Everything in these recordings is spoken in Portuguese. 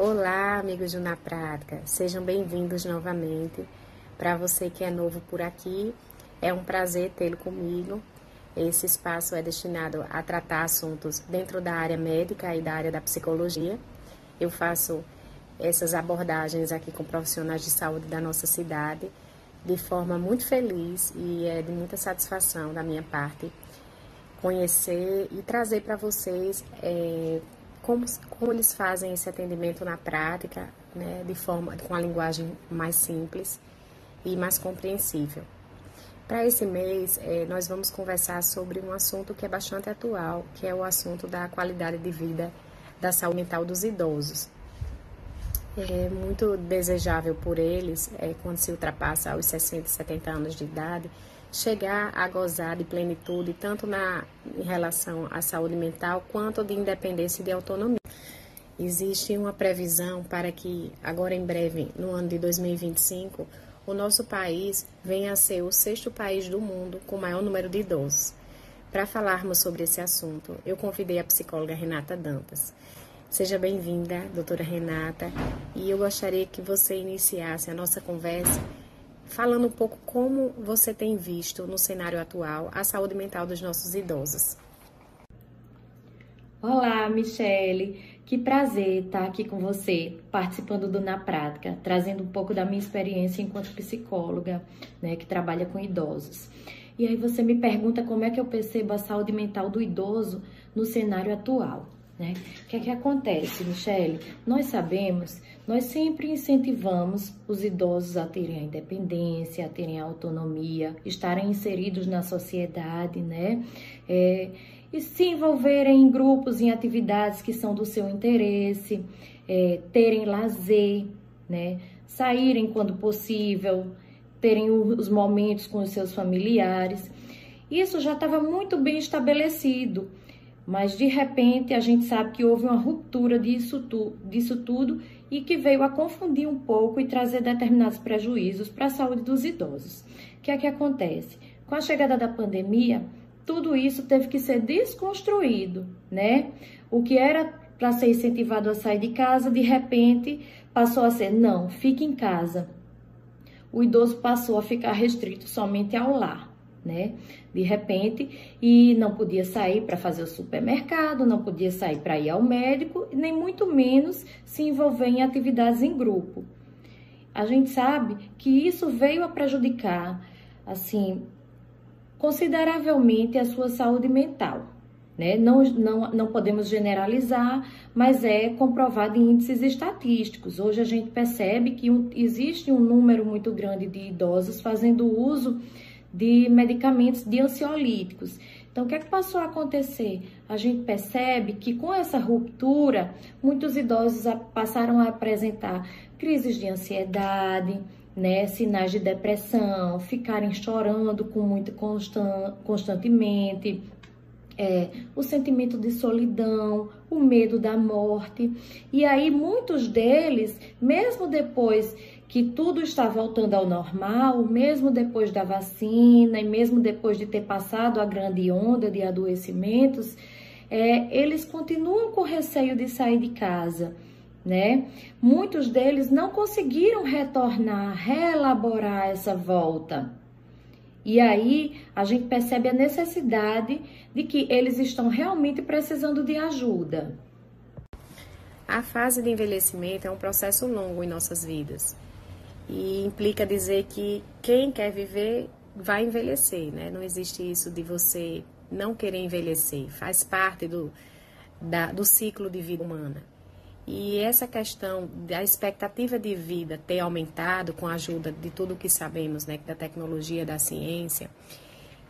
Olá, amigos do Na Prática, sejam bem-vindos novamente. Para você que é novo por aqui, é um prazer tê-lo comigo. Esse espaço é destinado a tratar assuntos dentro da área médica e da área da psicologia. Eu faço essas abordagens aqui com profissionais de saúde da nossa cidade de forma muito feliz e é de muita satisfação da minha parte conhecer e trazer para vocês é, como, como eles fazem esse atendimento na prática, né, de forma com a linguagem mais simples e mais compreensível. Para esse mês, é, nós vamos conversar sobre um assunto que é bastante atual, que é o assunto da qualidade de vida da saúde mental dos idosos. É muito desejável por eles, é, quando se ultrapassa os 60, 70 anos de idade, chegar a gozar de plenitude, tanto na, em relação à saúde mental, quanto de independência e de autonomia. Existe uma previsão para que, agora em breve, no ano de 2025, o nosso país venha a ser o sexto país do mundo com maior número de idosos. Para falarmos sobre esse assunto, eu convidei a psicóloga Renata Dantas. Seja bem-vinda, doutora Renata, e eu gostaria que você iniciasse a nossa conversa falando um pouco como você tem visto no cenário atual a saúde mental dos nossos idosos. Olá, Michele. Que prazer estar aqui com você, participando do Na Prática, trazendo um pouco da minha experiência enquanto psicóloga, né, que trabalha com idosos. E aí você me pergunta como é que eu percebo a saúde mental do idoso no cenário atual. Né? O que é que acontece, Michele? Nós sabemos, nós sempre incentivamos os idosos a terem a independência, a terem a autonomia, estarem inseridos na sociedade, né? É, e se envolverem em grupos, em atividades que são do seu interesse, é, terem lazer, né? Saírem quando possível, terem os momentos com os seus familiares. Isso já estava muito bem estabelecido mas de repente a gente sabe que houve uma ruptura disso, tu, disso tudo e que veio a confundir um pouco e trazer determinados prejuízos para a saúde dos idosos. O que é que acontece? Com a chegada da pandemia, tudo isso teve que ser desconstruído, né? O que era para ser incentivado a sair de casa, de repente passou a ser não, fique em casa. O idoso passou a ficar restrito somente ao lar né? De repente, e não podia sair para fazer o supermercado, não podia sair para ir ao médico, nem muito menos se envolver em atividades em grupo. A gente sabe que isso veio a prejudicar, assim, consideravelmente a sua saúde mental. Né? Não, não, não podemos generalizar, mas é comprovado em índices estatísticos. Hoje a gente percebe que existe um número muito grande de idosos fazendo uso de medicamentos de ansiolíticos. Então, o que é que passou a acontecer? A gente percebe que com essa ruptura, muitos idosos passaram a apresentar crises de ansiedade, né, sinais de depressão, ficarem chorando com muito constan constantemente, é, o sentimento de solidão, o medo da morte. E aí, muitos deles, mesmo depois que tudo está voltando ao normal, mesmo depois da vacina e mesmo depois de ter passado a grande onda de adoecimentos, é, eles continuam com receio de sair de casa. Né? Muitos deles não conseguiram retornar, reelaborar essa volta. E aí a gente percebe a necessidade de que eles estão realmente precisando de ajuda. A fase de envelhecimento é um processo longo em nossas vidas e implica dizer que quem quer viver vai envelhecer, né? Não existe isso de você não querer envelhecer, faz parte do, da, do ciclo de vida humana. E essa questão da expectativa de vida ter aumentado com a ajuda de tudo que sabemos, né, da tecnologia, da ciência,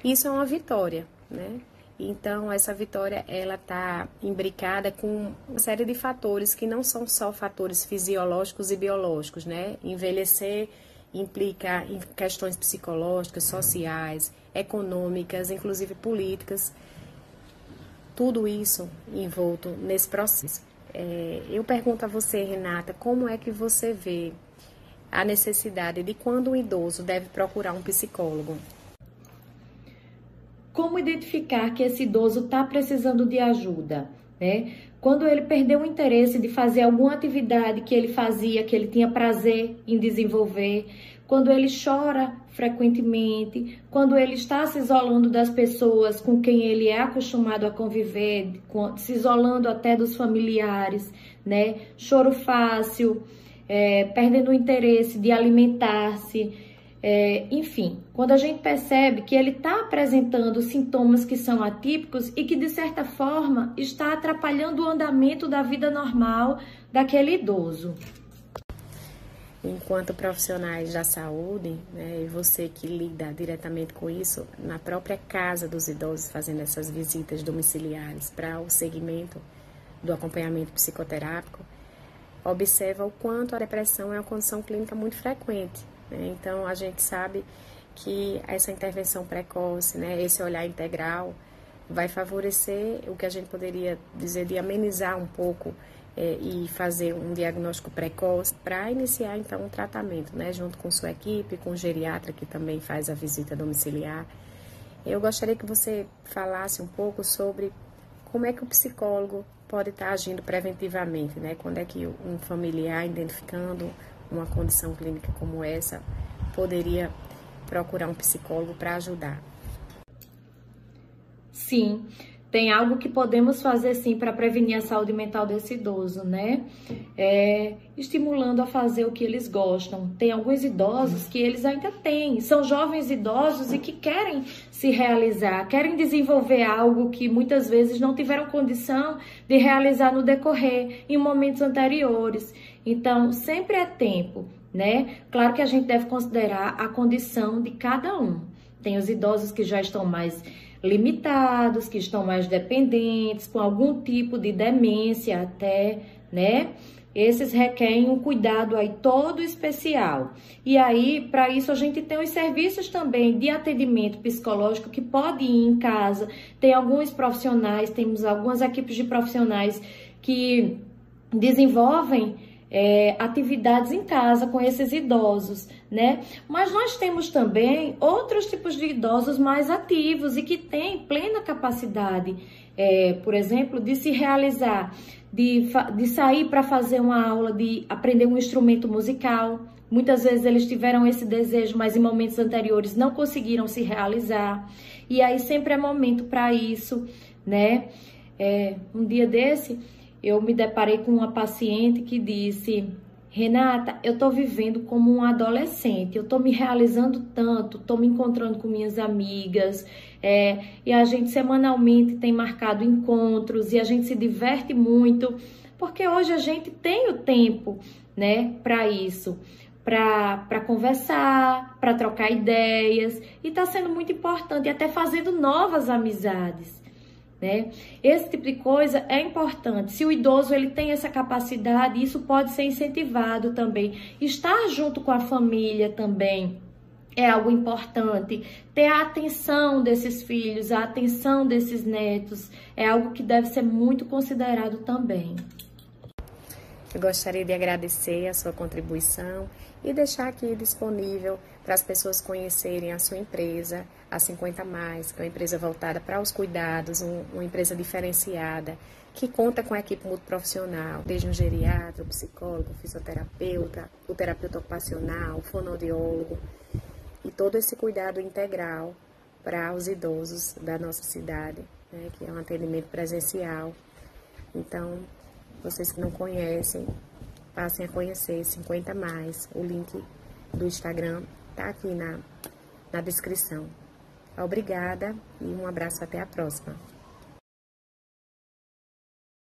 isso é uma vitória, né? Então, essa vitória, ela está imbricada com uma série de fatores que não são só fatores fisiológicos e biológicos, né? Envelhecer implica em questões psicológicas, sociais, econômicas, inclusive políticas. Tudo isso envolto nesse processo. É, eu pergunto a você, Renata, como é que você vê a necessidade de quando um idoso deve procurar um psicólogo? Como identificar que esse idoso está precisando de ajuda? Né? quando ele perdeu o interesse de fazer alguma atividade que ele fazia, que ele tinha prazer em desenvolver, quando ele chora frequentemente, quando ele está se isolando das pessoas com quem ele é acostumado a conviver, se isolando até dos familiares, né? Choro fácil, é, perdendo o interesse de alimentar-se, é, enfim, quando a gente percebe que ele está apresentando sintomas que são atípicos e que, de certa forma, está atrapalhando o andamento da vida normal daquele idoso. Enquanto profissionais da saúde, né, e você que lida diretamente com isso, na própria casa dos idosos, fazendo essas visitas domiciliares para o segmento do acompanhamento psicoterápico, observa o quanto a depressão é uma condição clínica muito frequente né? Então, a gente sabe que essa intervenção precoce, né, esse olhar integral, vai favorecer o que a gente poderia dizer de amenizar um pouco é, e fazer um diagnóstico precoce para iniciar então um tratamento, né, junto com sua equipe, com o geriatra que também faz a visita domiciliar. Eu gostaria que você falasse um pouco sobre como é que o psicólogo pode estar agindo preventivamente, né? Quando é que um familiar identificando uma condição clínica como essa, poderia procurar um psicólogo para ajudar? Sim, tem algo que podemos fazer sim para prevenir a saúde mental desse idoso, né? É, estimulando a fazer o que eles gostam. Tem alguns idosos que eles ainda têm, são jovens idosos e que querem se realizar, querem desenvolver algo que muitas vezes não tiveram condição de realizar no decorrer, em momentos anteriores. Então, sempre é tempo, né? Claro que a gente deve considerar a condição de cada um. Tem os idosos que já estão mais limitados, que estão mais dependentes, com algum tipo de demência até, né? Esses requerem um cuidado aí todo especial. E aí, para isso, a gente tem os serviços também de atendimento psicológico que pode ir em casa. Tem alguns profissionais, temos algumas equipes de profissionais que desenvolvem é, atividades em casa com esses idosos, né? Mas nós temos também outros tipos de idosos mais ativos e que têm plena capacidade, é, por exemplo, de se realizar, de, de sair para fazer uma aula, de aprender um instrumento musical. Muitas vezes eles tiveram esse desejo, mas em momentos anteriores não conseguiram se realizar. E aí sempre é momento para isso, né? É, um dia desse eu me deparei com uma paciente que disse: Renata, eu tô vivendo como um adolescente, eu tô me realizando tanto, tô me encontrando com minhas amigas, é, e a gente semanalmente tem marcado encontros e a gente se diverte muito, porque hoje a gente tem o tempo, né, para isso, para conversar, para trocar ideias, e tá sendo muito importante, até fazendo novas amizades né? Esse tipo de coisa é importante. Se o idoso ele tem essa capacidade, isso pode ser incentivado também. Estar junto com a família também é algo importante. Ter a atenção desses filhos, a atenção desses netos é algo que deve ser muito considerado também. Eu gostaria de agradecer a sua contribuição e deixar aqui disponível para as pessoas conhecerem a sua empresa, a 50 Mais, que é uma empresa voltada para os cuidados, um, uma empresa diferenciada, que conta com a equipe multiprofissional, desde um geriatra, um psicólogo, um fisioterapeuta, o terapeuta ocupacional, o fonoaudiólogo, e todo esse cuidado integral para os idosos da nossa cidade, né, que é um atendimento presencial. Então, vocês que não conhecem, passem a conhecer 50 mais. O link do Instagram tá aqui na, na descrição. Obrigada e um abraço até a próxima.